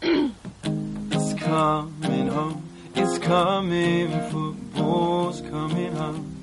it's coming home, it's coming, football's coming home.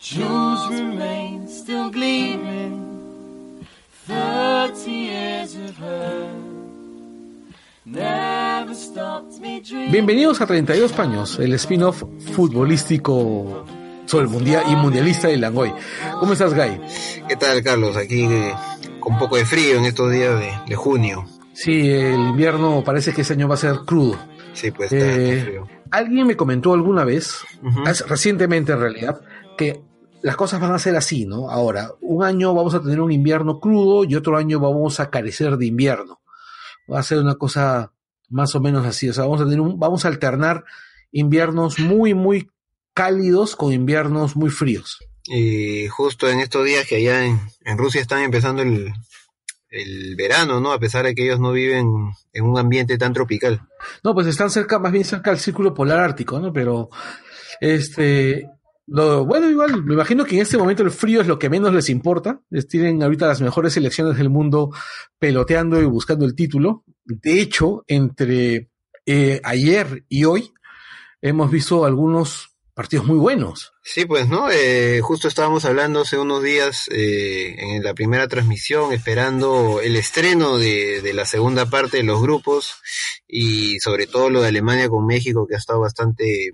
Jewels remain still gleaming. Thirty years of her never stopped me dreaming. Bienvenidos a 32 Paños, el spin-off futbolístico sobre el mundial y mundialista de Langoy. ¿Cómo estás, Guy? ¿Qué tal, Carlos? Aquí eh, con un poco de frío en estos días de, de junio. Sí, el invierno parece que este año va a ser crudo. Sí, pues está, Eh, frío. Alguien me comentó alguna vez, recientemente en realidad, que las cosas van a ser así, ¿no? Ahora, un año vamos a tener un invierno crudo y otro año vamos a carecer de invierno. Va a ser una cosa más o menos así. O sea, vamos a tener un, vamos a alternar inviernos muy, muy cálidos con inviernos muy fríos. Y justo en estos días que allá en, en Rusia están empezando el, el verano, ¿no? A pesar de que ellos no viven en un ambiente tan tropical. No, pues están cerca, más bien cerca del círculo polar ártico, ¿no? Pero, este, lo, bueno, igual, me imagino que en este momento el frío es lo que menos les importa. Les tienen ahorita las mejores selecciones del mundo peloteando y buscando el título. De hecho, entre eh, ayer y hoy hemos visto algunos partidos muy buenos. Sí, pues, ¿no? Eh, justo estábamos hablando hace unos días eh, en la primera transmisión, esperando el estreno de, de la segunda parte de los grupos y sobre todo lo de Alemania con México, que ha estado bastante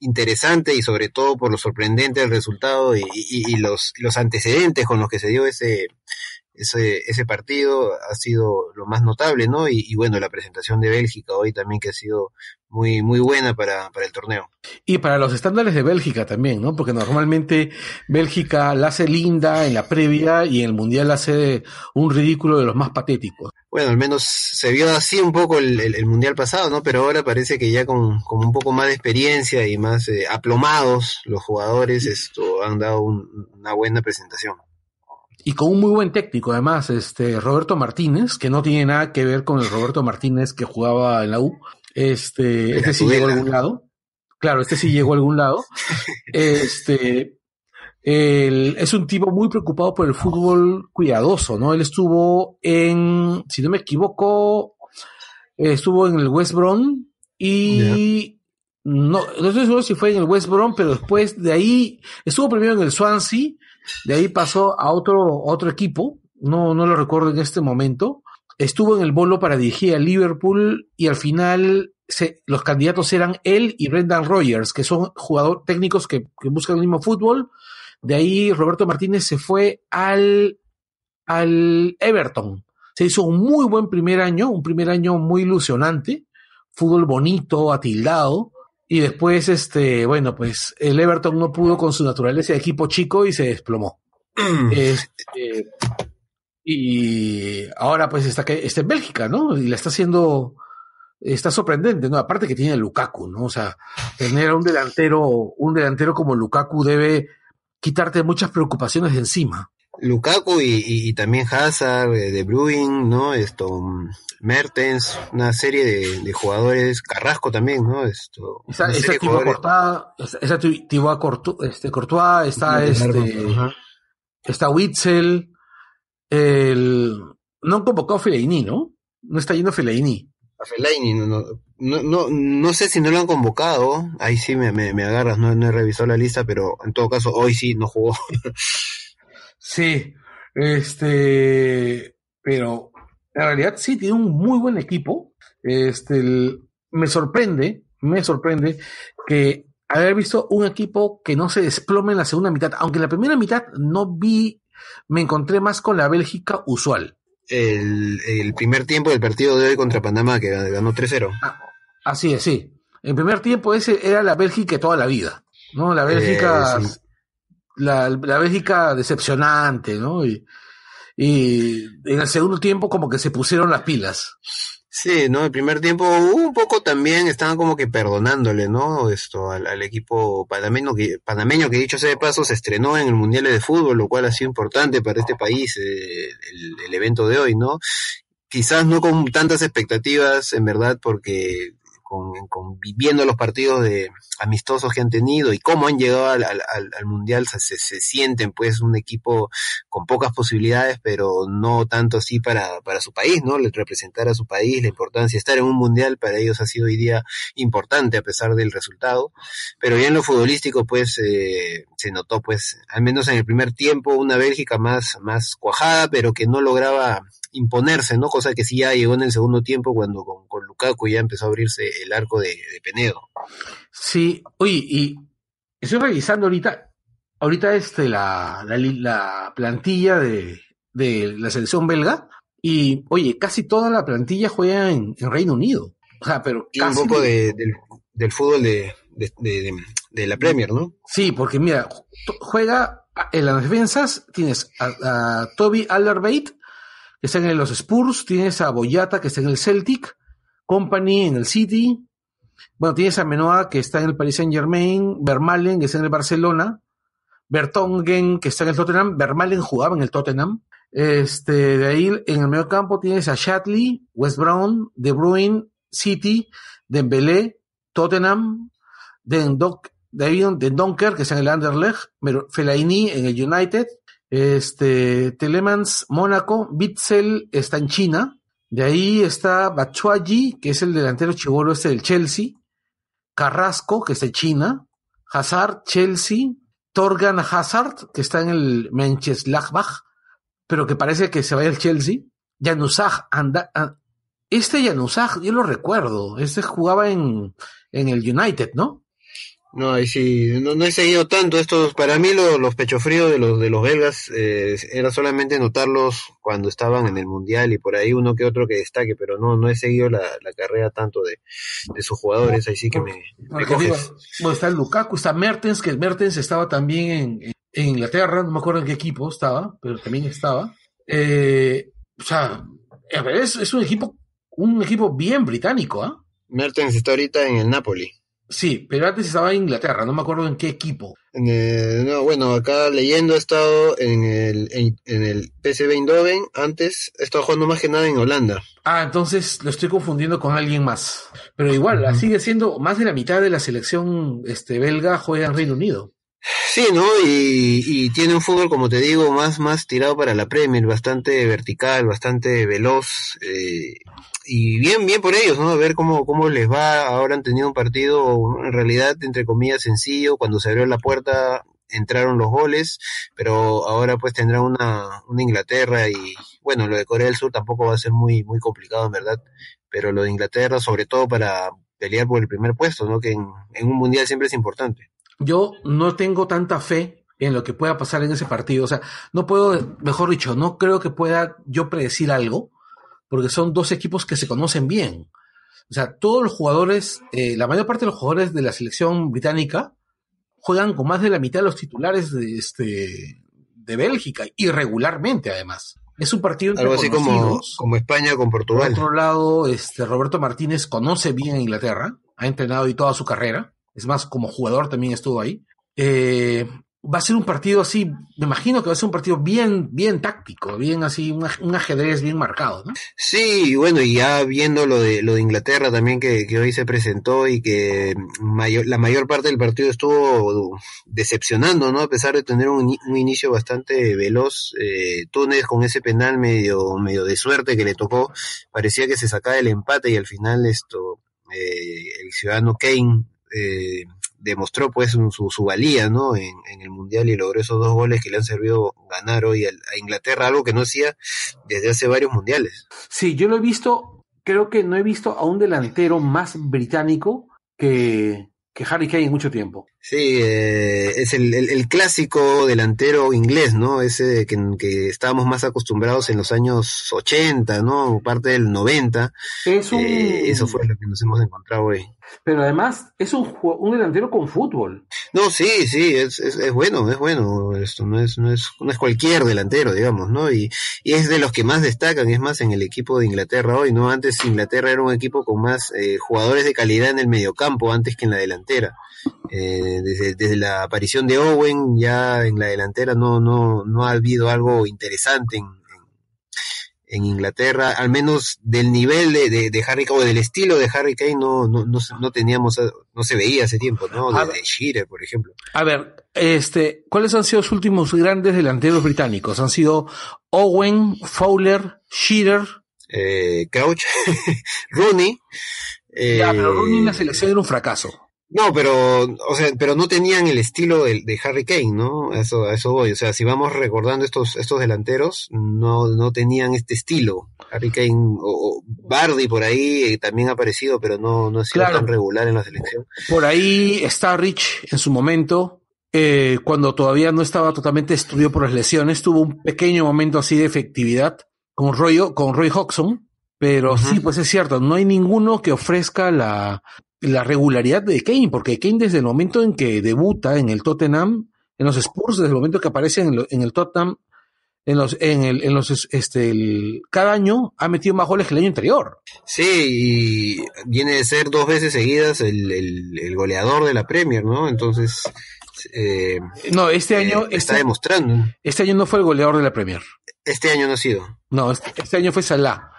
interesante y sobre todo por lo sorprendente del resultado y, y- los, los antecedentes con los que se dio ese, ese, ese partido ha sido lo más notable, ¿no? Y, y bueno, la presentación de Bélgica hoy también que ha sido muy, muy buena para, para el torneo. Y para los estándares de Bélgica también, ¿no? Porque normalmente Bélgica la hace linda en la previa y en el Mundial hace un ridículo de los más patéticos. Bueno, al menos se vio así un poco el, el- el mundial pasado, ¿no? Pero ahora parece que ya con, con un poco más de experiencia y más eh, aplomados los jugadores esto han dado un- una buena presentación. Y con un muy buen técnico, además, este Roberto Martínez, que no tiene nada que ver con el Roberto Martínez que jugaba en la U. Este, este sí llegó a algún lado. Claro, este sí llegó a algún lado. Este, él es un tipo muy preocupado por el fútbol cuidadoso, ¿no? Él estuvo en, si no me equivoco, estuvo en el West Brom y no, no estoy seguro si fue en el West Brom, pero después de ahí estuvo primero en el Swansea, de ahí pasó a otro, otro equipo, no, no lo recuerdo en este momento. Estuvo en el bolo para dirigir a Liverpool y al final se- los candidatos eran él y Brendan Rogers, que son jugadores técnicos que, que buscan el mismo fútbol. De ahí Roberto Martínez se fue al, al Everton. Se hizo un muy buen primer año, un primer año muy ilusionante, fútbol bonito, atildado. Y después, este, bueno, pues el Everton no pudo con su naturaleza de equipo chico y se desplomó. Este, y ahora pues está, que, está en Bélgica, ¿no? Y la está haciendo, está sorprendente, ¿no? Aparte que tiene a Lukaku, ¿no? O sea, tener a un delantero, un delantero como Lukaku debe quitarte muchas preocupaciones de encima. Lukaku y, y- y también Hazard, eh, De Bruyne, ¿no? Esto, mm, Mertens, una serie de, de jugadores, Carrasco también, ¿no? Esto, Thibaut jugadores- Courtois, está, está Thi- Thibaut Courtois, este, Courtois, está este, está Witzel, el, no han convocado a Fellaini, ¿no? No está yendo Fellaini. A Fellaini, no, no, no, no, no sé si no lo han convocado, ahí sí me, me, me agarras, no, no he revisado la lista, pero en todo caso hoy sí no jugó. Sí, este, pero en realidad sí tiene un muy buen equipo. Este, el- me sorprende, me sorprende que haber visto un equipo que no se desplome en la segunda mitad, aunque en la primera mitad no vi, me encontré más con la Bélgica usual. El, el primer tiempo del partido de hoy contra Panamá que ganó 3-0. Así es, sí. En primer tiempo ese era la Bélgica toda la vida, ¿no? La Bélgica, Eh, sí. La, la Bélgica decepcionante, ¿no? Y, en el segundo tiempo como que se pusieron las pilas. Sí, ¿no? El primer tiempo un poco también estaban como que perdonándole, ¿no? Esto al, al equipo panameño que, panameño que dicho sea de paso se estrenó en el Mundial de Fútbol, lo cual ha sido importante para este país, eh, el evento de hoy, ¿no? Quizás no con tantas expectativas, en verdad, porque con, con los partidos de amistosos que han tenido y cómo han llegado al, al, al mundial se, se, sienten pues un equipo con pocas posibilidades pero no tanto así para, para su país no representar a su país la importancia estar en un mundial para ellos ha sido hoy día importante a pesar del resultado. Pero ya en lo futbolístico pues eh, se notó pues al menos en el primer tiempo una Bélgica más más cuajada pero que no lograba imponerse, ¿no? Cosa que sí ya llegó en el segundo tiempo cuando con, con Lukaku ya empezó a abrirse el arco de, de, Penedo. Sí, oye, y estoy revisando ahorita, ahorita este, la, la, la plantilla de, de, la selección belga, y oye, casi toda la plantilla juega en, en Reino Unido. O sea, pero y casi... un poco de, del, del fútbol de, de, de, la Premier, ¿no? Sí, porque mira, juega en las defensas, tienes a, a Toby Alderweireld, que está en los Spurs, tienes a Boyata, que está en el Celtic, Company en el City, bueno, tienes a Menoa, que está en el Paris Saint Germain, Vermalen, que está en el Barcelona, Bertongen, que está en el Tottenham, Vermalen jugaba en el Tottenham, este, de ahí en el medio campo tienes a Shatley, West Brown, De Bruyne, City, Dembélé, Tottenham, Den Doc, Den Donker, que está en el Anderlecht, Fellaini en el United, este, Telemans, Mónaco, Bitzel está en China. De ahí está Bachuayi, que es el delantero chivolo este del Chelsea. Carrasco, que está en China. Hazard, Chelsea. Torgan Hazard, que está en el Mönchengladbach, pero que parece que se vaya al Chelsea. Januzaj, anda, este Januzaj, yo lo recuerdo. Este jugaba en, en el United, ¿no? No, ahí sí, no, no, he seguido tanto estos, para mí lo, los pechofríos de los de los belgas eh, era solamente notarlos cuando estaban en el mundial y por ahí uno que otro que destaque, pero no, no he seguido la, la carrera tanto de, de sus jugadores, ahí sí que me, me coges. Bueno, está el Lukaku, está Mertens, que Mertens estaba también en, en, Inglaterra, no me acuerdo en qué equipo estaba, pero también estaba. Eh, o sea, es, es un equipo, un equipo bien británico, ¿ah? ¿eh? Mertens está ahorita en el Napoli. Sí, pero antes estaba en Inglaterra, no me acuerdo en qué equipo. En el, no, bueno, acá leyendo he estado en el, en, en, el PSV Eindhoven, antes he estado jugando más que nada en Holanda. Ah, entonces lo estoy confundiendo con alguien más. Pero igual, uh -huh. sigue siendo más de la mitad de la selección este, belga juega en Reino Unido. Sí, ¿no? Y, y, tiene un fútbol, como te digo, más, más tirado para la Premier, bastante vertical, bastante veloz. Eh, y bien, bien por ellos, ¿no? A ver cómo, cómo les va. Ahora han tenido un partido, en realidad, entre comillas, sencillo. Cuando se abrió la puerta, entraron los goles, pero ahora pues tendrá una, una Inglaterra y, bueno, lo de Corea del Sur tampoco va a ser muy, muy complicado, en verdad. Pero lo de Inglaterra, sobre todo para pelear por el primer puesto, ¿no? Que en, en un mundial siempre es importante. Yo no tengo tanta fe en lo que pueda pasar en ese partido. O sea, no puedo, mejor dicho, no creo que pueda yo predecir algo, porque son dos equipos que se conocen bien. O sea, todos los jugadores, eh, la mayor parte de los jugadores de la selección británica juegan con más de la mitad de los titulares de, este, de Bélgica, irregularmente además. Es un partido entre Algo así como, como España con Portugal. Por otro lado, este, Roberto Martínez conoce bien a Inglaterra, ha entrenado y toda su carrera. Es más, como jugador también estuvo ahí. Eh, va a ser un partido así, me imagino que va a ser un partido bien, bien táctico, bien así, un, ajedrez bien marcado, ¿no? Sí, bueno, y ya viendo lo de lo de Inglaterra también que, hoy se presentó y que la mayor parte del partido estuvo decepcionando, ¿no? A pesar de tener un, un inicio bastante veloz, eh, Túnez con ese penal medio, medio de suerte que le tocó, parecía que se sacaba el empate y al final esto, eh, el ciudadano Kane eh, demostró pues su, su valía ¿no? En, en, el mundial y logró esos dos goles que le han servido ganar hoy a, a, Inglaterra, algo que no hacía desde hace varios mundiales. Sí, yo lo he visto, creo que no he visto a un delantero más británico que, que Harry Kane en mucho tiempo. Sí, eh, es el, el, el, clásico delantero inglés, ¿no? Ese que, que, estábamos más acostumbrados en los años 80, ¿no? Parte del 90. Es un... eh, eso fue lo que nos hemos encontrado hoy. Pero además es un, un delantero con fútbol. No, sí, sí, es, es, es, bueno, es bueno. Esto no es, no es, no es cualquier delantero, digamos, ¿no? Y, y, es de los que más destacan, es más en el equipo de Inglaterra hoy, ¿no? Antes Inglaterra era un equipo con más eh, jugadores de calidad en el mediocampo antes que en la delantera. Eh, desde, desde la aparición de Owen, ya en la delantera no, no, no ha habido algo interesante en, en Inglaterra, al menos del nivel de, de, de Harry Kane o del estilo de Harry Kane no, no, no, no, teníamos, no se veía hace tiempo, ¿no? De, de Shearer, por ejemplo. A ver, este, ¿cuáles han sido los últimos grandes delanteros británicos? Han sido Owen, Fowler, Shearer, eh, Crouch, Rooney. Eh, ya, pero Rooney en la selección era un fracaso. No, pero, o sea, pero no tenían el estilo de, de Harry Kane, ¿no? Eso, a eso voy. O sea, si vamos recordando estos, estos delanteros, no, no tenían este estilo. Harry Kane o, o Bardi por ahí eh, también ha aparecido, pero no, no ha sido claro. tan regular en la selección. Por ahí está Rich en su momento, eh, cuando todavía no estaba totalmente destruido por las lesiones, tuvo un pequeño momento así de efectividad con Roy, con Roy Hodgson, pero uh -huh. sí, pues es cierto, no hay ninguno que ofrezca la, la regularidad de Kane, porque Kane desde el momento en que debuta en el Tottenham, en los Spurs, desde el momento que aparece en el, en el Tottenham, en los, en el, en los, este, el, cada año ha metido más goles que el año anterior. Sí, y viene de ser dos veces seguidas el, el, el goleador de la Premier, ¿no? Entonces, eh, no, este año eh, está este, demostrando. Este año no fue el goleador de la Premier. Este año no ha sido. No, este, este año fue Salah.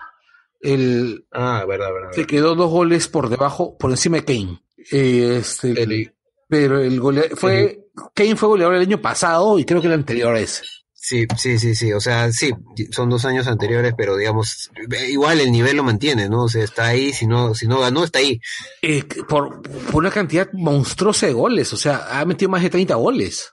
El, ah, verdad, verdad, Se quedó dos goles por debajo, por encima de Kane. Eh, este, el, pero el goleador fue, el, Kane fue goleador el año pasado y creo que el anterior es. Sí, sí, sí, sí. O sea, sí, son dos años anteriores, pero digamos, igual el nivel lo mantiene, ¿no? O sea, está ahí, si no, si no ganó, está ahí. Eh, por, por una cantidad monstruosa de goles, o sea, ha metido más de 30 goles.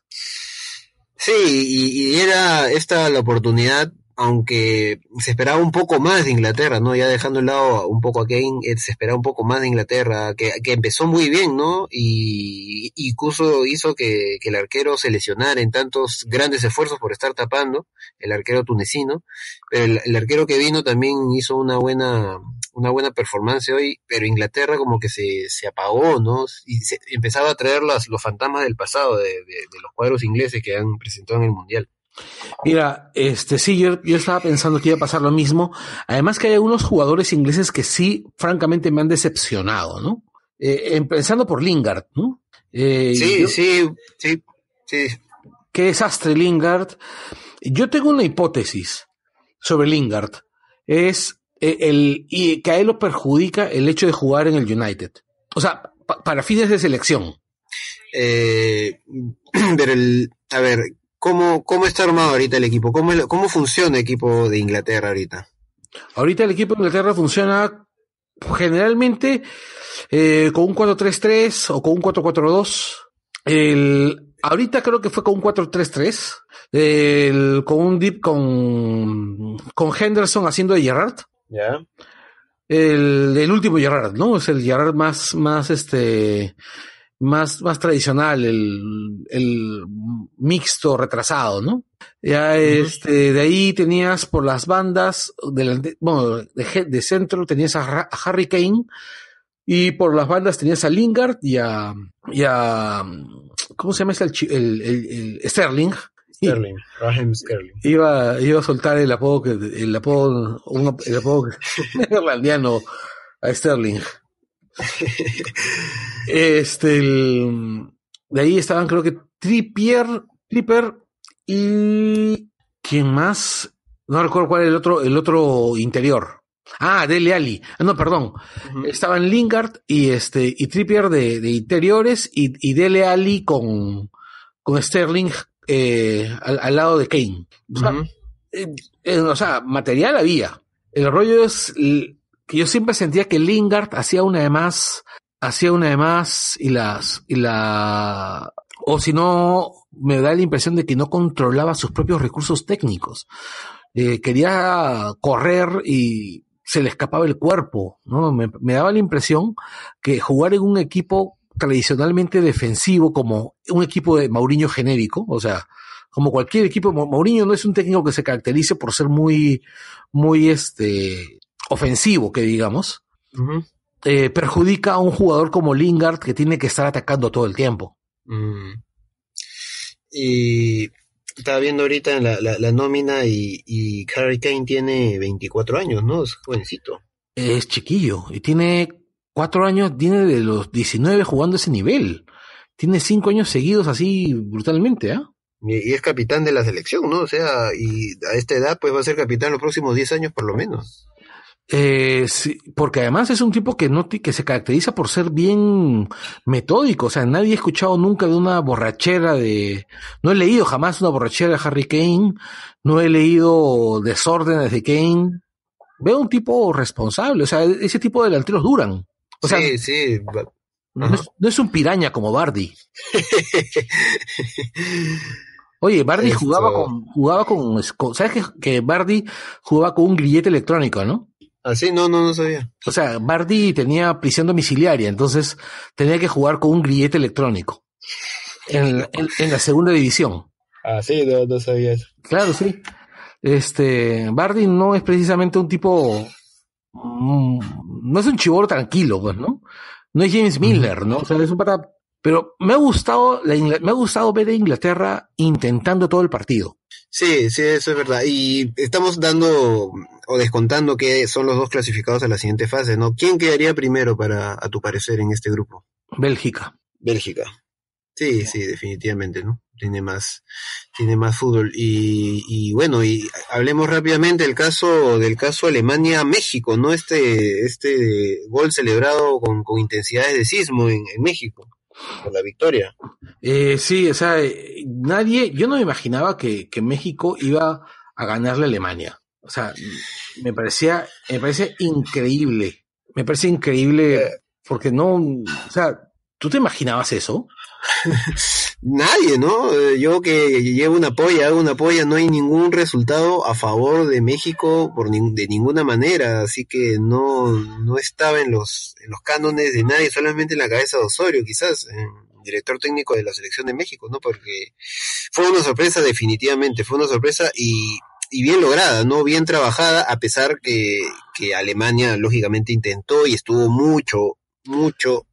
Sí, y, y era esta la oportunidad aunque se esperaba un poco más de Inglaterra, ¿no? Ya dejando de lado un poco a Kane, eh, se esperaba un poco más de Inglaterra, que, que empezó muy bien, ¿no? Y, incluso hizo que, el arquero se lesionara en tantos grandes esfuerzos por estar tapando, el arquero tunecino, pero el, arquero que vino también hizo una buena, una buena performance hoy, pero Inglaterra como que se, se apagó, ¿no? Y se, empezaba a traer los, los fantasmas del pasado, de, de, de los cuadros ingleses que han presentado en el Mundial. Mira, este sí, yo, yo, estaba pensando que iba a pasar lo mismo. Además que hay algunos jugadores ingleses que sí, francamente, me han decepcionado, ¿no? Eh, empezando por Lingard, ¿no? Eh, sí, yo, sí, sí, sí. Qué desastre Lingard. Yo tengo una hipótesis sobre Lingard. Es eh, el, y que a él lo perjudica el hecho de jugar en el United. O sea, pa, para fines de selección. Eh, pero el, a ver, ¿Cómo, ¿Cómo está armado ahorita el equipo? ¿Cómo, ¿Cómo funciona el equipo de Inglaterra ahorita? Ahorita el equipo de Inglaterra funciona generalmente eh, con un 4-3-3 o con un 4-4-2. El, ahorita creo que fue con un 4-3-3. El, con un deep con, con Henderson haciendo de Gerrard. Ya. Yeah. El, el último Gerrard, ¿no? Es el Gerrard más, más este, más, más tradicional, el, el mixto retrasado, ¿no? Ya este, de ahí tenías por las bandas, de, bueno, de, de centro tenías a, a, Harry Kane y por las bandas tenías a Lingard y a, y a ¿cómo se llama ese? El, el, el, el Sterling. Sterling, Raheem Sterling. Iba, iba a soltar el apodo que, el apodo, un, el apodo neerlandiano a Sterling. Este, el, de ahí estaban creo que Trippier, Tripper y ¿quién más? No recuerdo cuál era el otro, el otro interior. Ah, Dele Ali. No, perdón. Uh -huh. Estaban Lingard y este, y Trippier de, de interiores y, y, Dele Ali con, con Sterling eh, al, al, lado de Kane. O sea, uh -huh. eh, eh, o sea, material había. El rollo es yo siempre sentía que Lingard hacía una de más, hacía una de más y las, y la, o si no, me da la impresión de que no controlaba sus propios recursos técnicos. Eh, quería correr y se le escapaba el cuerpo, ¿no? Me, me, daba la impresión que jugar en un equipo tradicionalmente defensivo como un equipo de Mauriño genérico, o sea, como cualquier equipo, Mauriño no es un técnico que se caracterice por ser muy, muy este, ofensivo, que digamos, uh -huh. eh, perjudica a un jugador como Lingard que tiene que estar atacando todo el tiempo. Mm. Y estaba viendo ahorita en la, la, la nómina y, y Harry Kane tiene 24 años, ¿no? Es jovencito. Es chiquillo y tiene cuatro años, tiene de los 19 jugando ese nivel. Tiene cinco años seguidos así brutalmente, ¿ah? Y, y es capitán de la selección, ¿no? O sea, y a esta edad pues va a ser capitán los próximos 10 años por lo menos. Eh, sí, porque además es un tipo que no que se caracteriza por ser bien metódico, o sea, nadie ha escuchado nunca de una borrachera de, no he leído jamás una borrachera de Harry Kane, no he leído desórdenes de Kane. Veo un tipo responsable, o sea, ese tipo de delanteros duran. O sea, sí, sí. va- no es, no es un piraña como Bardi. Oye, Bardi Esto- jugaba con, jugaba con, con- ¿sabes que, que Bardi jugaba con un grillete electrónico, no? ¿Ah, sí? No, no, no sabía. O sea, Bardi tenía prisión domiciliaria, entonces tenía que jugar con un grillete electrónico en, en- en la segunda división. Ah, sí, no, no sabía eso. Claro, sí. Este, Bardi no es precisamente un tipo, mm, no es un chivolo tranquilo, pues, ¿no? No es James Miller, ¿no? O sea, es un pata, pero me ha gustado, la me ha gustado ver a Inglaterra intentando todo el partido. Sí, sí, eso es verdad. Y estamos dando o descontando que son los dos clasificados a la siguiente fase, ¿no? ¿Quién quedaría primero para, a tu parecer, en este grupo? Bélgica. Bélgica. Sí, sí, definitivamente, ¿no? Tiene más, tiene más fútbol. Y, y bueno, y hablemos rápidamente del caso, del caso Alemania-México, ¿no? Este, este gol celebrado con, con intensidades de sismo en, en México, por la victoria. Eh, sí, o sea, eh, nadie, yo no me imaginaba que, que México iba a ganarle a Alemania. O sea, me parecía, me parece increíble. Me parece increíble porque no, o sea, ¿tú te imaginabas eso? Nadie, ¿no? Eh, Yo que llevo una polla, hago una polla, no hay ningún resultado a favor de México por nin- de ninguna manera, así que no, no estaba en los, en los cánones de nadie, solamente en la cabeza de Osorio, quizás, eh, director técnico de la selección de México, ¿no? Porque fue una sorpresa definitivamente, fue una sorpresa y, y bien lograda, ¿no? Bien trabajada, a pesar que, que Alemania lógicamente intentó y estuvo mucho, mucho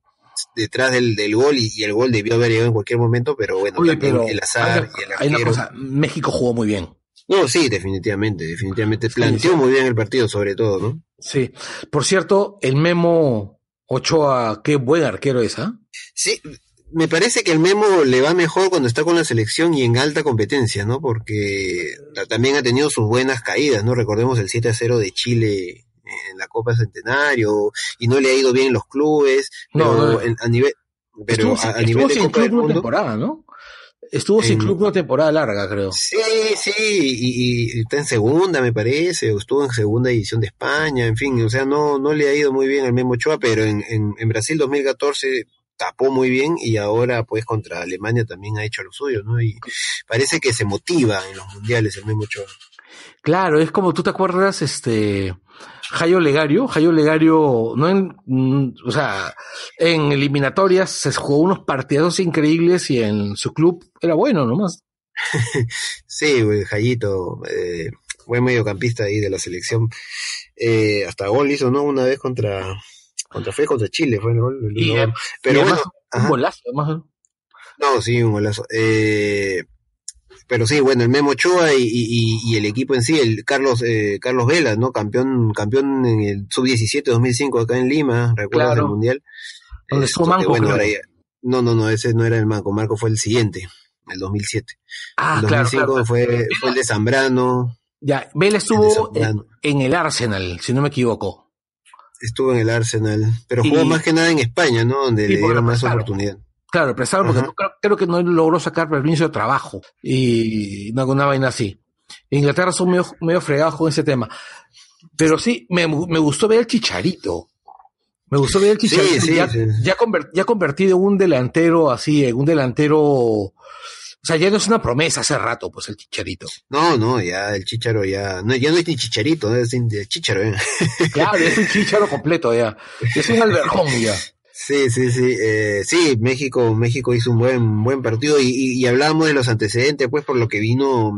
detrás del, del gol y, y el gol debió haber llegado en cualquier momento, pero bueno, Oye, también pero el azar hay, y el hay una arquero. cosa, México jugó muy bien. No, sí, definitivamente, definitivamente. Planteó sí. muy bien el partido, sobre todo, ¿no? Sí. Por cierto, el Memo Ochoa, qué buen arquero es, ¿ah? Sí, me parece que el Memo le va mejor cuando está con la selección y en alta competencia, ¿no? Porque ta- también ha tenido sus buenas caídas, ¿no? Recordemos el 7 a 0 de Chile en la Copa Centenario y no le ha ido bien en los clubes, No, pero no. en- a nivel pero estuvo, a, a estuvo nivel de sin Copa club del una Mundo temporada, ¿no? Estuvo sin En- club una temporada larga, creo. Sí, sí, y, y está en segunda, me parece, o estuvo en segunda división de España, en fin, o sea, no, no le ha ido muy bien al Memo Ochoa, pero en, en, en Brasil 2014 tapó muy bien y ahora pues contra Alemania también ha hecho lo suyo, ¿no? Y parece que se motiva en los mundiales el Memo Ochoa. Claro, es como tú te acuerdas, este, Jayo Legario, Jayo Legario, no en, mm, o sea, en eliminatorias se jugó unos partidos increíbles y en su club era bueno nomás. Sí, güey, Jayito, eh, buen mediocampista ahí de la selección, eh, hasta gol hizo, ¿no? Una vez contra, contra fue contra Chile, fue el gol. el Y, pero y bueno, además, un golazo, además. No, sí, un golazo. Eh, pero sí, bueno, el Memo Ochoa y, y, y el equipo en sí, el Carlos eh, Carlos Vela, ¿no? Campeón campeón en el sub-17 2005 acá en Lima, ¿recuerdas Claro. del Mundial? Donde estuvo que, Manco, bueno, ya- no, no, no, ese no era el Manco, Marco fue el siguiente, el 2007. Ah, el claro, 2005 claro. fue, fue el de Zambrano, Ya, Vela el estuvo en el Arsenal, si no me equivoco. Estuvo en el Arsenal, pero Y- jugó más que nada en España, ¿no? Donde le dieron más oportunidad. Claro, prestaron porque no- creo, creo que no logró sacar permiso de trabajo y una, una vaina así. Inglaterra son medio, medio fregados con ese tema. Pero sí, me, me gustó ver el chicharito. Me gustó ver el Sí, chicharito. sí, ya, sí. ya, ya convertido en un delantero así, en un delantero. O sea, ya no es una promesa hace rato, pues el chicharito. No, no, ya el Chicharo ya, no, ya no es ni Chicharito, es Chicharo, ¿eh? Claro, es un chicharo completo ya. Es un alberjón ya. Sí, sí, sí, eh, sí, México, México hizo un buen, buen partido y, y, y hablábamos de los antecedentes, pues por lo que vino,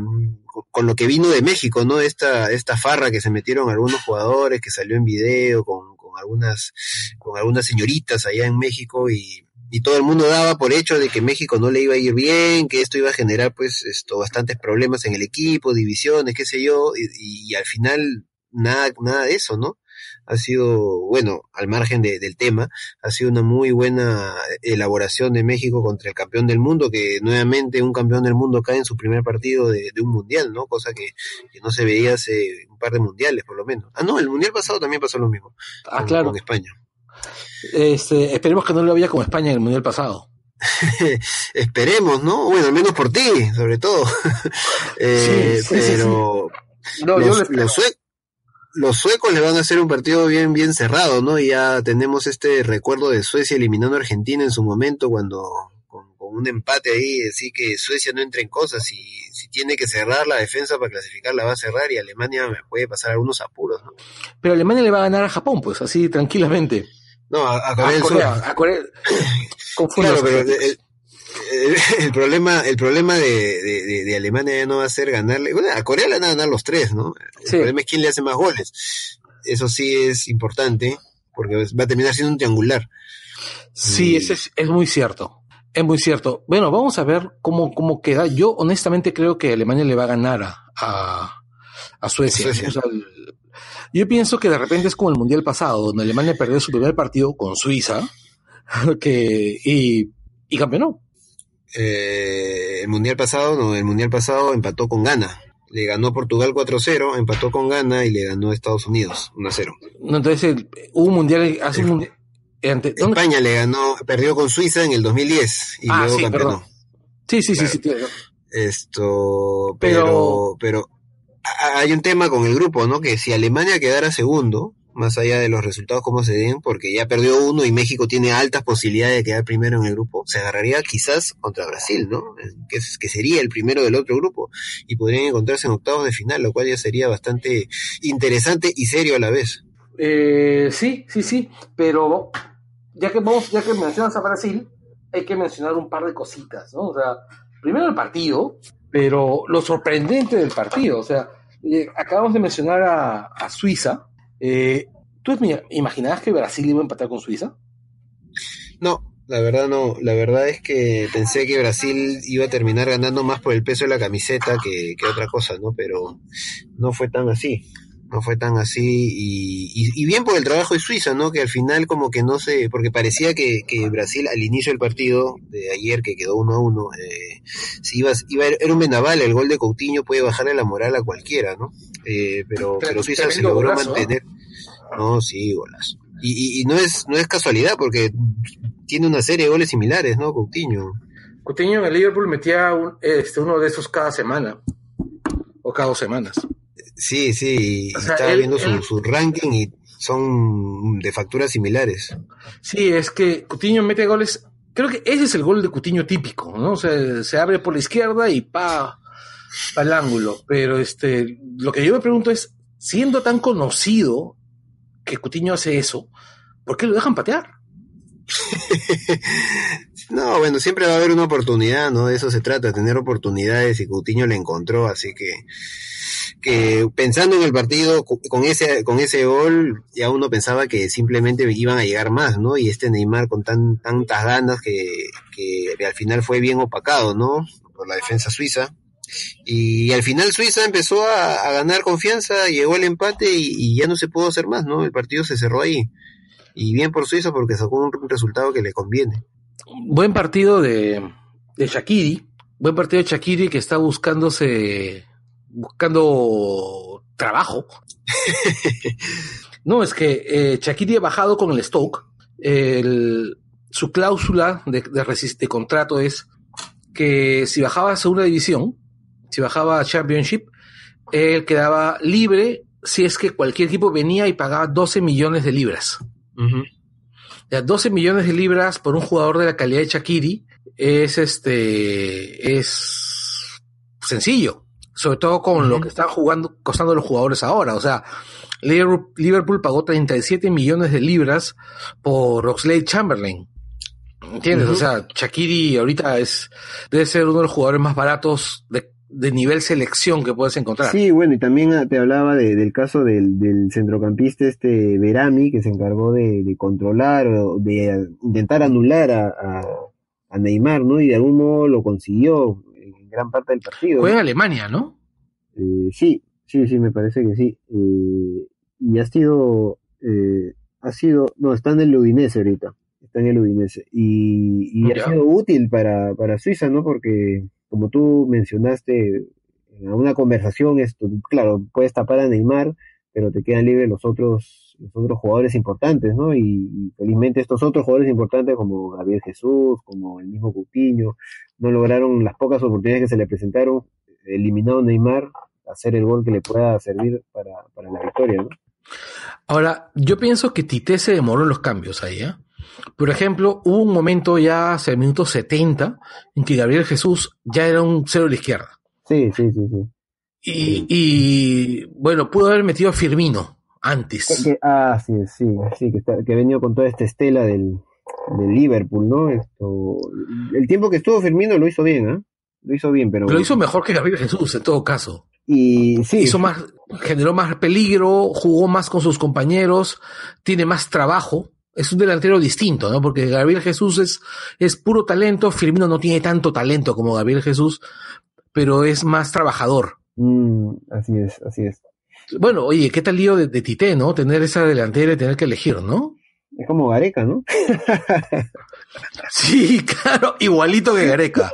con lo que vino de México, ¿no? Esta, esta farra que se metieron algunos jugadores, que salió en video con, con algunas, con algunas señoritas allá en México y, y todo el mundo daba por hecho de que México no le iba a ir bien, que esto iba a generar pues esto bastantes problemas en el equipo, divisiones, qué sé yo, y, y al final nada, nada de eso, ¿no? Ha sido, bueno, al margen de, del tema, ha sido una muy buena elaboración de México contra el campeón del mundo, que nuevamente un campeón del mundo cae en su primer partido de, de un mundial, ¿no? Cosa que, que, no se veía hace un par de mundiales, por lo menos. Ah, no, el mundial pasado también pasó lo mismo. Ah, con, claro. Con España. Este, esperemos que no lo había como España en el mundial pasado. Esperemos, ¿no? Bueno, al menos por ti, sobre todo. eh, Sí, sí, sí, pero No, los, lo espero. los sue- los suecos le van a hacer un partido bien, bien cerrado, ¿no? Y ya tenemos este recuerdo de Suecia eliminando a Argentina en su momento cuando con, con un empate ahí, así que Suecia no entra en cosas y si tiene que cerrar la defensa para clasificar la va a cerrar y Alemania me puede pasar algunos apuros, ¿no? Pero Alemania le va a ganar a Japón, pues, así tranquilamente. No, a, a Corea del Sur. A Corea. Confundo Claro, pero el, el- el problema, el problema de, de- de- Alemania ya no va a ser ganarle. Bueno, a Corea le van a ganar los tres, ¿no? El Sí. problema es quién le hace más goles. Eso sí es importante, porque va a terminar siendo un triangular. Sí, Y- ese es, es muy cierto. Es muy cierto. Bueno, vamos a ver cómo, cómo queda. Yo honestamente creo que Alemania le va a ganar a, a, a Suecia. Suecia. O sea, el- yo pienso que de repente es como el Mundial pasado, donde Alemania perdió su primer partido con Suiza que, y, y campeonó. Eh, el mundial pasado, no, el mundial pasado empató con Ghana. Le ganó a Portugal 4-0, empató con Ghana y le ganó a Estados Unidos 1-0. No, Entonces, el- hubo un Mundial, hace un mundial, ante- ¿dónde- España le ganó, perdió con Suiza en el 2010 y Ah, luego sí, campeonó. perdón. Sí, sí, sí, sí. tiene- Esto, Pero- pero, hay un tema con el grupo, ¿no? Que si Alemania quedara segundo, más allá de los resultados como se den, porque ya perdió uno y México tiene altas posibilidades de quedar primero en el grupo, se agarraría quizás contra Brasil, ¿no? Que, que sería el primero del otro grupo y podrían encontrarse en octavos de final, lo cual ya sería bastante interesante y serio a la vez. Eh, sí, sí, sí, pero ya que vamos, ya que mencionas a Brasil, hay que mencionar un par de cositas, ¿no? O sea, primero el partido, pero lo sorprendente del partido, o sea, eh, acabamos de mencionar a, a Suiza. Eh, ¿Tú imaginabas que Brasil iba a empatar con Suiza? No, la verdad no, la verdad es que pensé que Brasil iba a terminar ganando más por el peso de la camiseta que, que otra cosa, ¿no? Pero no fue tan así, no fue tan así y, y, y bien por el trabajo de Suiza, ¿no? Que al final como que no sé, porque parecía que, que Brasil al inicio del partido de ayer que quedó uno a uno, eh, si iba, iba, era un vendaval, el gol de Coutinho puede bajarle la moral a cualquiera, ¿no? Eh, pero, pero Suiza se logró golazo, ¿eh? mantener. No, sí, golazo. Y, y, y no es no es casualidad porque tiene una serie de goles similares, ¿no? Coutinho. Coutinho en el Liverpool metía un- este, uno de esos cada semana, o cada dos semanas. Sí, sí, y O sea, estaba él- viendo su, él- su ranking y son de facturas similares. Sí, es que Coutinho mete goles. Creo que ese es el gol de Coutinho típico, ¿no? O sea, se abre por la izquierda y pa al ángulo. Pero este, lo que yo me pregunto es, siendo tan conocido que Coutinho hace eso, ¿por qué lo dejan patear? No, bueno, siempre va a haber una oportunidad, ¿no? De eso se trata, tener oportunidades y Coutinho la encontró, así que que pensando en el partido con ese con ese gol ya uno pensaba que simplemente iban a llegar más, ¿no? Y este Neymar con tan tantas ganas que, que al final fue bien opacado, ¿no? Por la defensa suiza. Y al final Suiza empezó a, ganar confianza, llegó el empate y, y ya no se pudo hacer más, ¿no? El partido se cerró ahí. Y bien por Suiza porque sacó un resultado que le conviene. Buen partido de, de Shakiri. Buen partido de Shakiri que está buscándose, buscando trabajo. no, es que eh, ha bajado con el Stoke. El- su cláusula de, de, contrato es que si bajaba a segunda división, si bajaba a Championship, él quedaba libre si es que cualquier equipo venía y pagaba 12 millones de libras. Ya, 12 millones de libras por un jugador de la calidad de Shakiri es este es sencillo, sobre todo con lo que están jugando, costando los jugadores ahora. O sea, Liverpool, pagó 37 millones de libras por Oxlade Chamberlain. ¿Entiendes? O sea, Shakiri ahorita es, debe ser uno de los jugadores más baratos de, de nivel selección que puedes encontrar. Sí, bueno, y también ah, te hablaba de- del caso del, del centrocampista este Verami, que se encargó de, de controlar o de intentar anular a, a- a Neymar, ¿no? Y de algún modo lo consiguió gran parte del partido. Juega Alemania, ¿no? Eh, sí, sí, sí, me parece que sí. Eh, y ha sido, eh, ha sido, no, está en el Udinese ahorita, está en el Udinese. Y, y ha sido útil para, para Suiza, ¿no? Porque, como tú mencionaste en una conversación, esto, claro, puedes tapar a Neymar, pero te quedan libres los otros, los otros jugadores importantes, ¿no? Y, y felizmente estos otros jugadores importantes como Gabriel Jesús, como el mismo Coutinho, no lograron las pocas oportunidades que se le presentaron, eliminado Neymar, hacer el gol que le pueda servir para, para la victoria, ¿no? Ahora, yo pienso que Tite se demoró en los cambios ahí, ¿eh? Por ejemplo, hubo un momento ya hacia el minuto 70 en que Gabriel Jesús ya era un cero a la izquierda. Sí, sí, sí, sí. Y, y, bueno, pudo haber metido a Firmino antes. que- ah, sí, sí, sí, que, está, que ha venido con toda esta estela del, del Liverpool, ¿no? Esto, el tiempo que estuvo Firmino lo hizo bien, ¿ah? Lo hizo bien, pero... Lo hizo mejor que Gabriel Jesús, en todo caso. Y sí, Hizo más, generó más peligro, jugó más con sus compañeros, tiene más trabajo. Es un delantero distinto, ¿no? Porque Gabriel Jesús es, es puro talento, Firmino no tiene tanto talento como Gabriel Jesús, pero es más trabajador. mm, así es, así es. Bueno, oye, qué tal lío de, de Tite, ¿no? Tener esa delantera y tener que elegir, ¿no? Es como Gareca, ¿no? Sí, claro, igualito que Gareca.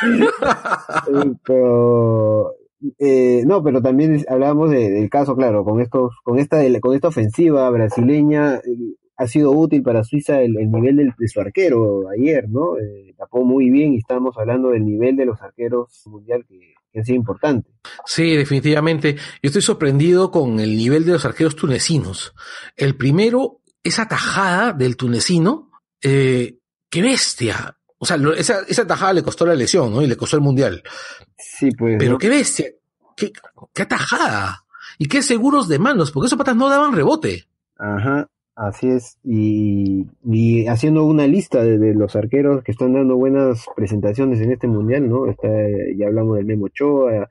Pero eh, no, pero también hablábamos de- del caso, claro, con estos, con esta, con esta ofensiva brasileña eh, ha sido útil para Suiza el, el nivel del, de su arquero ayer, ¿no? Eh, tapó muy bien y estábamos hablando del nivel de los arqueros mundial que, que sido importante. Sí, definitivamente. Yo estoy sorprendido con el nivel de los arqueros tunecinos. El primero, esa tajada del tunecino, eh, qué bestia. O sea, esa, esa tajada le costó la lesión, ¿no? Y le costó el mundial. Sí, pues. Pero ¿no? qué bestia. Qué, qué tajada. Y qué seguros de manos, porque esos patas no daban rebote. Ajá, así es. Y, y haciendo una lista de, de los arqueros que están dando buenas presentaciones en este mundial, ¿no? Está, ya hablamos del Memo Ochoa,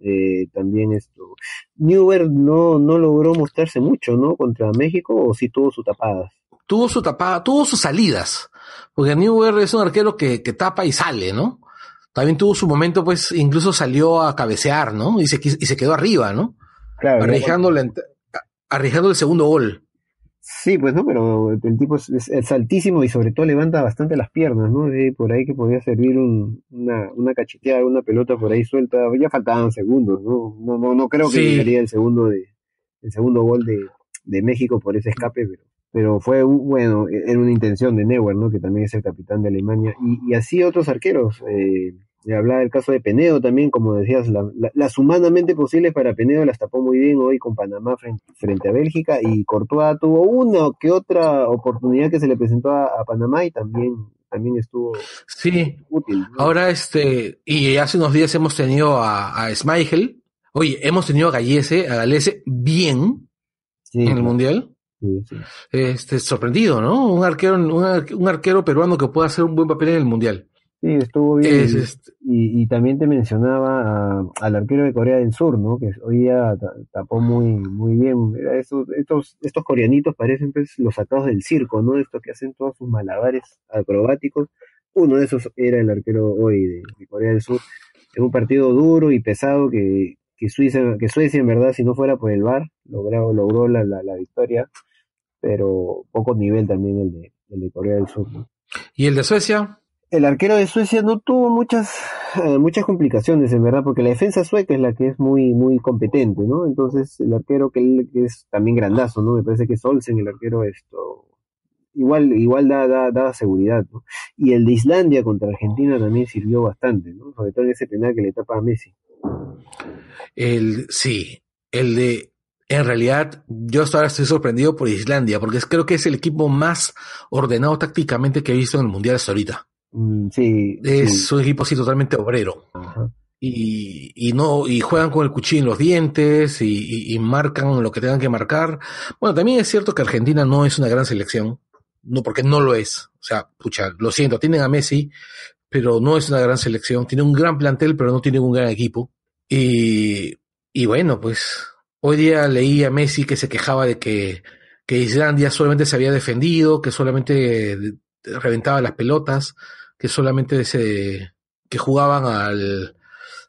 eh, también esto. Neuer no, no logró mostrarse mucho, ¿no? Contra México, o sí tuvo su tapada. Tuvo su tapada, tuvo sus salidas. Porque Neuer es un arquero que, que tapa y sale, ¿no? También tuvo su momento, pues, incluso salió a cabecear, ¿no? Y se, y se quedó arriba, ¿no? Claro, Arriesgando, la ent- arriesgando el segundo gol. Sí, pues no, pero el tipo es, es- es altísimo y sobre todo levanta bastante las piernas, ¿no? Por ahí que podía servir un- una, una cacheteada, una pelota por ahí suelta, ya faltaban segundos, ¿no? No, no, no creo que Sí. llegaría el segundo de, el segundo gol de, de México por ese escape, pero, pero fue un- bueno, era una intención de Neuer, ¿no? Que también es el capitán de Alemania, y, y así otros arqueros, eh, hablaba del caso de Penedo también, como decías, la- la- las humanamente posibles para Penedo las tapó muy bien hoy con Panamá frente, frente a Bélgica y Courtois tuvo una que otra oportunidad que se le presentó a, a Panamá y también, también estuvo Sí. útil. ¿no? Ahora, este, y hace unos días hemos tenido a, a Schmeichel. Oye, hemos tenido a Gallese, a Galese bien Sí, en el mundial. sí, sí. Este, sorprendido, ¿no? Un arquero, un, un arquero peruano que pueda hacer un buen papel en el mundial. Sí, estuvo bien. Es, este, Y, y también te mencionaba a- al arquero de Corea del Sur, ¿no? Que hoy día ta- tapó muy, muy bien. Era esos- estos, estos coreanitos parecen pues los sacados del circo, ¿no? Estos que hacen todos sus malabares acrobáticos. Uno de esos era el arquero hoy de, de Corea del Sur. En un partido duro y pesado que, que Suiza, que Suecia en verdad, si no fuera por el VAR, logró, logró la, la, la victoria, pero poco nivel también el de, el de Corea del Sur, ¿no? y el de Suecia, El arquero de Suecia no tuvo muchas eh, muchas complicaciones, en verdad, porque la defensa sueca es la que es muy muy competente, ¿no? Entonces, el arquero que, que es también grandazo, ¿no? Me parece que es Olsen, el arquero esto igual igual da, da da seguridad, ¿no? Y el de Islandia contra Argentina también sirvió bastante, ¿no? Sobre todo en ese penal que le tapa a Messi. el, sí, el de, en realidad, yo hasta ahora estoy sorprendido por Islandia, porque creo que es el equipo más ordenado tácticamente que he visto en el mundial hasta ahorita. Mm, sí, Es sí. un equipo así totalmente obrero. Ajá. y, y no y juegan con el cuchillo en los dientes y, y- y marcan lo que tengan que marcar. Bueno, también es cierto que Argentina no es una gran selección, no porque no lo es. O sea, pucha, lo siento, tienen a Messi, pero no es una gran selección. Tiene un gran plantel, pero no tiene un gran equipo. Y, y bueno, pues hoy día leí a Messi que se quejaba de que, que Islandia solamente se había defendido, que solamente reventaba las pelotas, que solamente se, que jugaban al,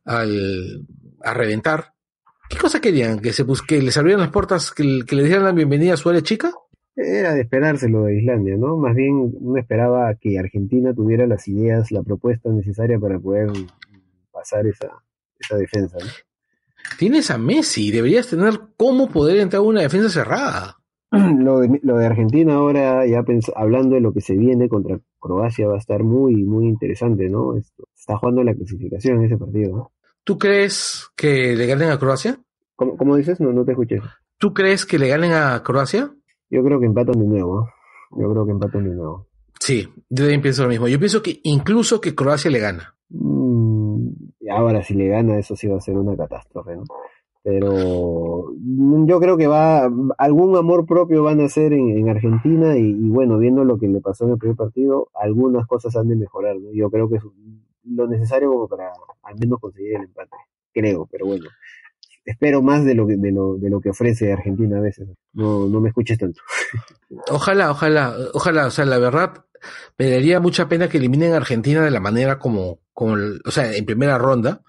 al, a reventar. ¿Qué cosa querían? ¿Que se que les abrieran las puertas, que, que le dieran la bienvenida a su área chica? Era de esperárselo de Islandia, ¿no? Más bien uno esperaba que Argentina tuviera las ideas, la propuesta necesaria para poder pasar esa, esa defensa, ¿no? Tienes a Messi, deberías tener cómo poder entrar a una defensa cerrada. Lo de, lo de Argentina ahora, ya hablando de lo que se viene contra Croacia, va a estar muy, muy interesante, ¿no? Esto, está jugando la clasificación en ese partido, ¿no? ¿Tú crees que le ganen a Croacia? ¿Cómo, cómo dices? No, no te escuché. ¿Tú crees que le ganen a Croacia? Yo creo que empatan de nuevo. Yo creo que empatan de nuevo. Sí, yo también pienso lo mismo. Yo pienso que incluso que Croacia le gana. Mm, ahora, si le gana, eso sí va a ser una catástrofe, ¿no? Pero yo creo que va, algún amor propio van a hacer en, en Argentina y, bueno, viendo lo que le pasó en el primer partido, algunas cosas han de mejorar, ¿no? Yo creo que es lo necesario como para al menos conseguir el empate, creo, pero bueno, espero más de lo que, de lo, de lo que ofrece Argentina a veces, no, no me escuches tanto. Ojalá, ojalá, ojalá. O sea, la verdad, me daría mucha pena que eliminen a Argentina de la manera como, como, o sea, en primera ronda.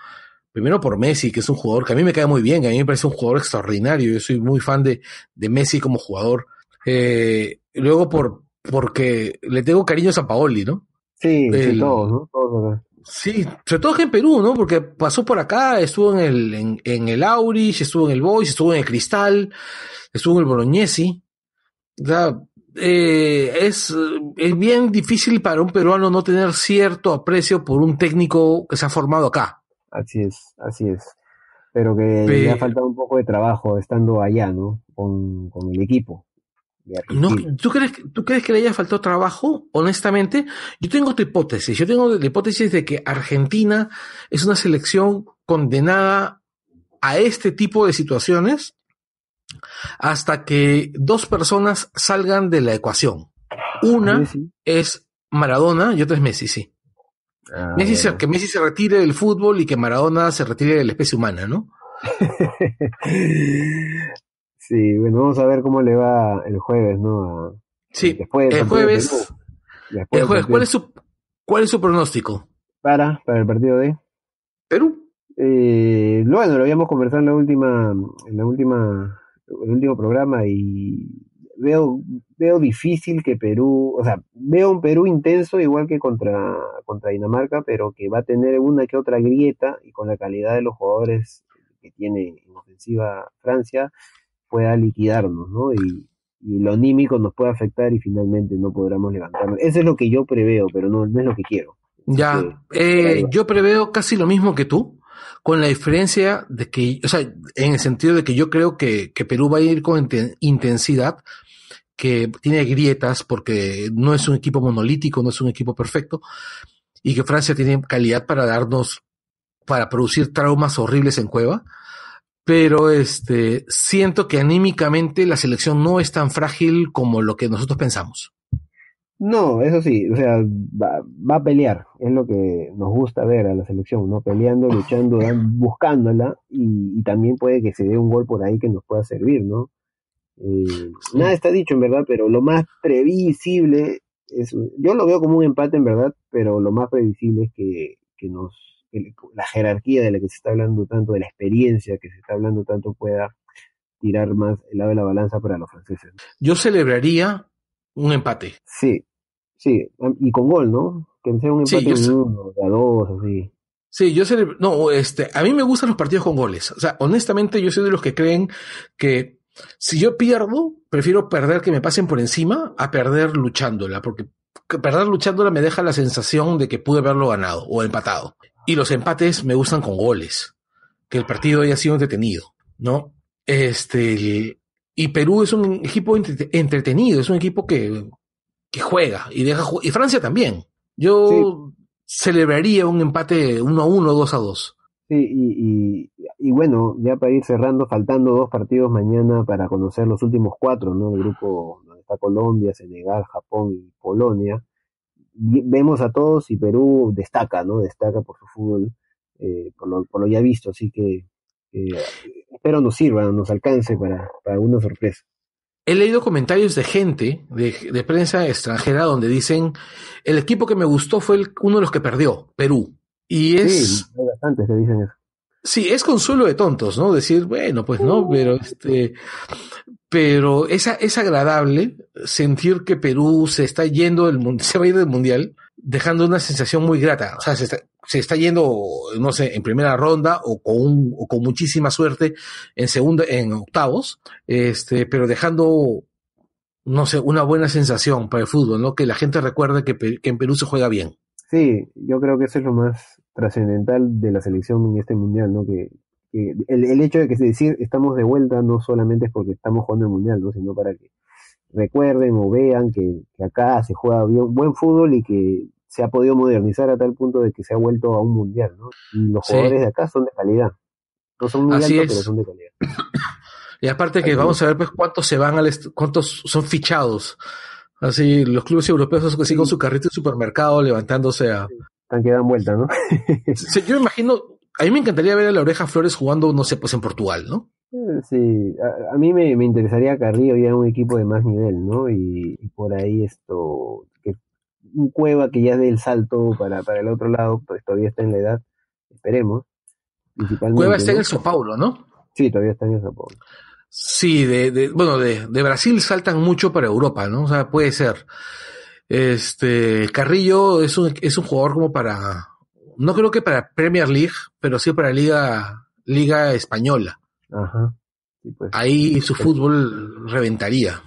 Primero por Messi, que es un jugador que a mí me cae muy bien, que a mí me parece un jugador extraordinario. Yo soy muy fan de, de Messi como jugador. Eh, luego por, porque le tengo cariño a Sampaoli, ¿no? Sí, sí, El- todos, ¿no? Todos acá. Sí, sobre todo que en Perú, ¿no? Porque pasó por acá, estuvo en el, en, en el Aurich, estuvo en el Boys, estuvo en el Cristal, estuvo en el Bolognesi. O sea, eh, es, es bien difícil para un peruano no tener cierto aprecio por un técnico que se ha formado acá. Así es, así es. Pero que le ha faltado un poco de trabajo estando allá, ¿no? Con, con el equipo ¿No? ¿Tú, crees, que- ¿Tú crees que le haya faltado trabajo? Honestamente, yo tengo otra hipótesis. Yo tengo la hipótesis de que Argentina es una selección condenada a este tipo de situaciones hasta que dos personas salgan de la ecuación. Una es Maradona y otra es Messi, sí. Ah, Messi se- que Messi se retire del fútbol y que Maradona se retire de la especie humana, ¿no? Sí, bueno, vamos a ver cómo le va el jueves, ¿no? A- Sí, después del el jueves, Perú. Después el jueves, ¿cuál es su, cuál es su pronóstico? para, para el partido de Perú. Eh, bueno, lo habíamos conversado en la última, en la última, el último programa y veo, veo difícil que Perú, o sea, veo un Perú intenso igual que contra, contra Dinamarca, pero que va a tener una que otra grieta y con la calidad de los jugadores que tiene en ofensiva Francia pueda liquidarnos, ¿no? Y, y lo anímico nos puede afectar y finalmente no podremos levantarnos. Eso es lo que yo preveo, pero no, no es lo que quiero. Ya, eh, yo preveo casi lo mismo que tú, con la diferencia de que, o sea, en el sentido de que yo creo que, que Perú va a ir con inten- intensidad, que tiene grietas porque no es un equipo monolítico, no es un equipo perfecto, y que Francia tiene calidad para darnos, para producir traumas horribles en cueva. Pero este, siento que anímicamente la selección no es tan frágil como lo que nosotros pensamos. No, eso sí, o sea, va, va a pelear, es lo que nos gusta ver a la selección, ¿no? Peleando, luchando, buscándola y, y también puede que se dé un gol por ahí que nos pueda servir, ¿no? Eh, nada está dicho en verdad, pero lo más previsible es, yo lo veo como un empate en verdad, pero lo más previsible es que, que nos, que la jerarquía de la que se está hablando tanto, de la experiencia que se está hablando tanto pueda tirar más el lado de la balanza para los franceses. Yo celebraría un empate. Sí, sí, y con gol, ¿no? Que sea un Sí, empate yo sé. de uno, de a dos, así. Sí, yo celebro, no, este, a mí me gustan los partidos con goles. O sea, honestamente, yo soy de los que creen que si yo pierdo, prefiero perder que me pasen por encima a perder luchándola, porque que perder luchándola me deja la sensación de que pude haberlo ganado o empatado. Y los empates me gustan con goles, que el partido haya sido entretenido, ¿no? Este, y Perú es un equipo entre- entretenido, es un equipo que, que juega y deja y Francia también. Yo celebraría un empate 1 a 1, 2 a 2. Sí, y, y, y bueno, ya para ir cerrando, faltando dos partidos mañana para conocer los últimos cuatro, ¿no? El grupo donde está Colombia, Senegal, Japón y Polonia. vemos a todos y Perú destaca, ¿no? Destaca por su fútbol, eh, por, lo, por lo ya visto, así que eh, espero nos sirva, nos alcance para, para alguna sorpresa. He leído comentarios de gente, de, de prensa extranjera, donde dicen, el equipo que me gustó fue el- uno de los que perdió, Perú. Y es, Sí, hay bastantes que dicen eso. sí, es consuelo de tontos, ¿no? Decir, bueno, pues no, pero este, pero es, es agradable sentir que Perú se está yendo del mun- se va a ir del mundial, dejando una sensación muy grata. O sea, se está, se está yendo, no sé, en primera ronda o con un, o con muchísima suerte en segunda, en octavos, este, pero dejando, no sé, una buena sensación para el fútbol, ¿no? Que la gente recuerde que en Perú se juega bien. Sí, yo creo que eso es lo más trascendental de la selección en este mundial, ¿no? Que, que el, el hecho de que se decir estamos de vuelta no solamente es porque estamos jugando el mundial, ¿no? Sino para que recuerden o vean que, que acá se juega bien, buen fútbol y que se ha podido modernizar a tal punto de que se ha vuelto a un mundial, ¿no? Y los Sí. jugadores de acá son de calidad. No son muy Así altos, es. pero son de calidad. Y aparte que vamos a ver pues cuántos se van al cuántos son fichados. Así, los clubes europeos así con su carrito de supermercado levantándose a... Están que dan vuelta, ¿no? Sí, yo me imagino, a mí me encantaría ver a la oreja Flores jugando, no sé, pues en Portugal, ¿no? Eh, Sí, a, a mí me, me interesaría Carrillo ya en un equipo de más nivel, ¿no? Y, y por ahí esto, que un Cueva que ya dé el salto para, para el otro lado, pues todavía está en la edad, esperemos. Cueva está en el Sao Paulo, ¿no? Sí, todavía está en el Sao Paulo. Sí, de, de, bueno, de, de Brasil saltan mucho para Europa, ¿no? O sea, puede ser. Este, Carrillo es un, es un jugador como para, no creo que para Premier League, pero sí para Liga, Liga Española. Ajá. Sí, pues. Ahí su fútbol reventaría.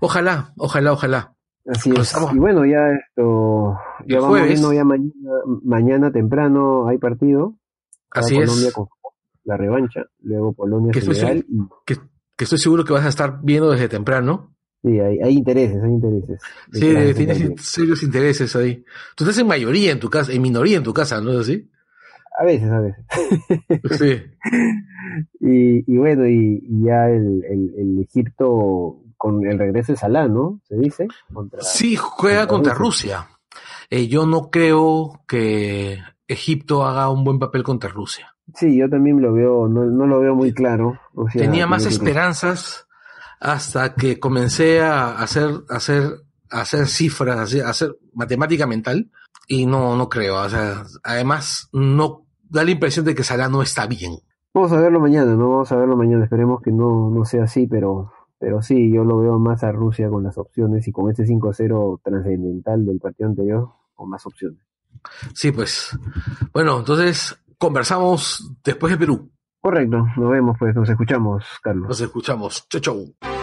Ojalá, ojalá, ojalá. Así es. estamos- Y bueno, ya esto, ya El vamos viendo ya mañana, mañana temprano hay partido. Así Colombia es. con la revancha, luego Polonia Que Senegal y Que, que estoy seguro que vas a estar viendo desde temprano. sí, hay, hay intereses, hay intereses. Sí, tienes serios intereses ahí. Tú estás en mayoría en tu casa, en minoría en tu casa, ¿no es así? A veces, a veces. Sí. Y, y bueno, y, y ya el, el, el Egipto con el regreso de Salah, ¿no? Se dice. Contra, Sí, juega contra Rusia. Eh, yo no creo que Egipto haga un buen papel contra Rusia. Sí, yo también lo veo, no, no lo veo muy claro. O sea, Tenía más esperanzas hasta que comencé a hacer, hacer, hacer cifras, a hacer matemática mental, y no, no creo. O sea, además, no da la impresión de que Salah no está bien. Vamos a verlo mañana, ¿no? Vamos a verlo mañana. Esperemos que no, no sea así, pero, pero sí, yo lo veo más a Rusia con las opciones y con este 5-0 trascendental del partido anterior, con más opciones. Sí, pues. Bueno, entonces conversamos después de Perú. Correcto, nos vemos pues, nos escuchamos, Carlos. Nos escuchamos. Chau, chau.